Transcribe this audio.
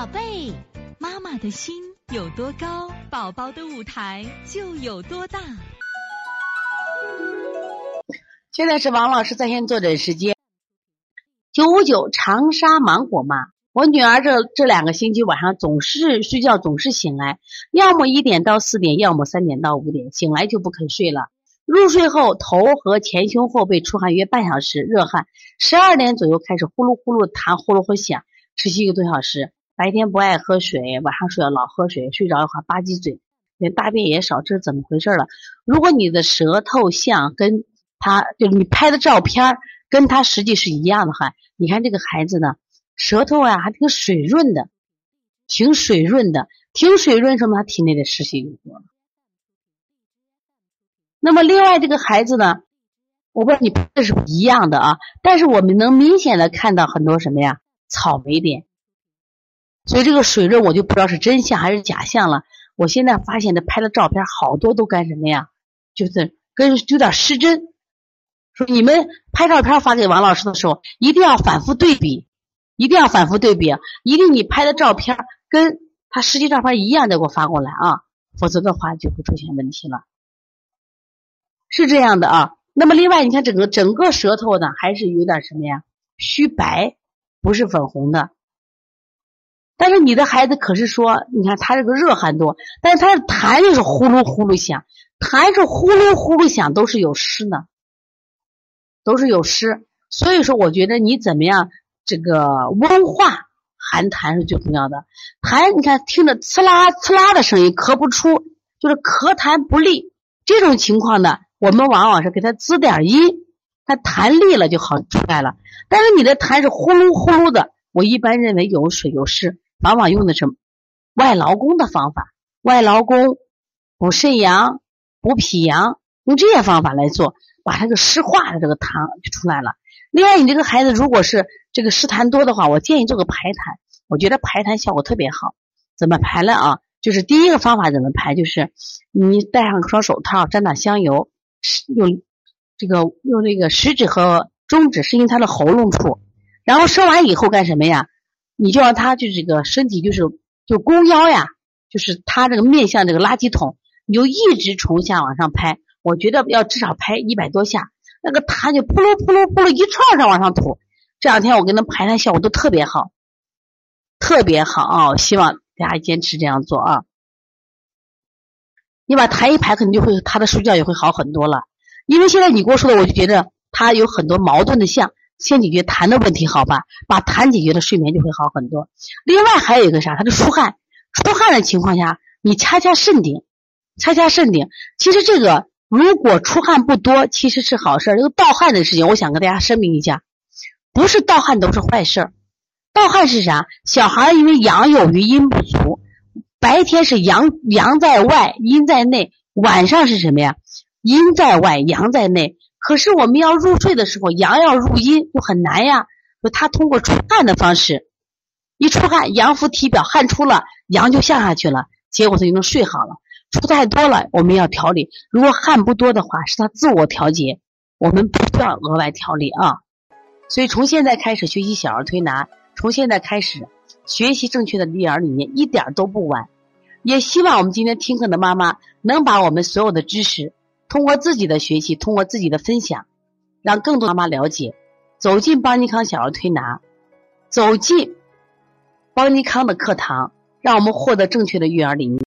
宝贝，妈妈的心有多高，宝宝的舞台就有多大。现在是王老师在线坐诊时间。九五九长沙芒果妈，我女儿这这两个星期晚上总是睡觉总是醒来，要么一点到四点，要么三点到五点，醒来就不肯睡了。入睡后，头和前胸后背出汗约半小时，热汗。十二点左右开始呼噜呼噜痰，呼噜呼响，持续一个多小时。白天不爱喝水，晚上睡觉老喝水，睡着的话吧唧嘴，连大便也少，这是怎么回事了？如果你的舌头像跟他就是你拍的照片跟他实际是一样的话，你看这个孩子呢，舌头啊还挺水润的，挺水润的，挺水润，说明他体内的湿气多了。那么另外这个孩子呢，我不知道你这是一样的啊，但是我们能明显的看到很多什么呀草莓点，所以这个水润我就不知道是真相还是假象了。我现在发现的拍的照片好多都干什么呀？就是跟有点失真。说你们拍照片发给王老师的时候，一定要反复对比，一定要反复对比，一定你拍的照片跟他实际照片一样的给我发过来啊，否则的话就会出现问题了。是这样的啊，那么另外你看整个整个舌头呢，还是有点什么呀？虚白，不是粉红的。但是你的孩子可是说，你看他这个热汗多，但是他的痰就是呼噜呼噜响，痰是呼噜呼噜响，都是有湿呢，都是有湿。所以说，我觉得你怎么样，这个温化寒痰是最重要的。痰你看听着呲啦呲啦的声音，咳不出，就是咳痰不利，这种情况呢。我们往往是给他滋点阴，他痰利了就好出来了。但是你的痰是呼噜呼噜的，我一般认为有水有湿，往往用的是外劳宫的方法，外劳宫补肾阳、补脾阳，用这些方法来做，把这个湿化的这个痰就出来了。另外，你这个孩子如果是这个湿痰多的话，我建议做个排痰，我觉得排痰效果特别好。怎么排呢？啊，就是第一个方法怎么排，就是你戴上双手套，沾点香油。用这个用那个食指和中指伸进他的喉咙处，然后伸完以后干什么呀？你就让他就这个身体就是就弓腰呀，就是他这个面向这个垃圾桶，你就一直从下往上拍。我觉得要至少拍一百多下，那个痰就扑噜扑噜扑噜一串上往上吐。这两天我跟他排痰效果都特别好，特别好啊！希望大家坚持这样做啊。你把痰一排，肯定就会他的睡觉也会好很多了。因为现在你跟我说的，我就觉得他有很多矛盾的象。先解决痰的问题，好吧？把痰解决了，睡眠就会好很多。另外还有一个啥？他的出汗，出汗的情况下，你掐掐肾顶，掐掐肾顶。其实这个如果出汗不多，其实是好事儿。这个盗汗的事情，我想跟大家声明一下，不是盗汗都是坏事儿。盗汗是啥？小孩因为阳有余，阴不足。白天是阳阳在外，阴在内；晚上是什么呀？阴在外，阳在内。可是我们要入睡的时候，阳要入阴就很难呀。就他通过出汗的方式，一出汗，阳浮体表，汗出了，阳就下下去了，结果他就能睡好了。出太多了，我们要调理；如果汗不多的话，是他自我调节，我们不需要额外调理啊。所以从现在开始学习小儿推拿，从现在开始。学习正确的育儿理念一点都不晚，也希望我们今天听课的妈妈能把我们所有的知识通过自己的学习，通过自己的分享，让更多妈妈了解，走进邦尼康小儿推拿，走进邦尼康的课堂，让我们获得正确的育儿理念。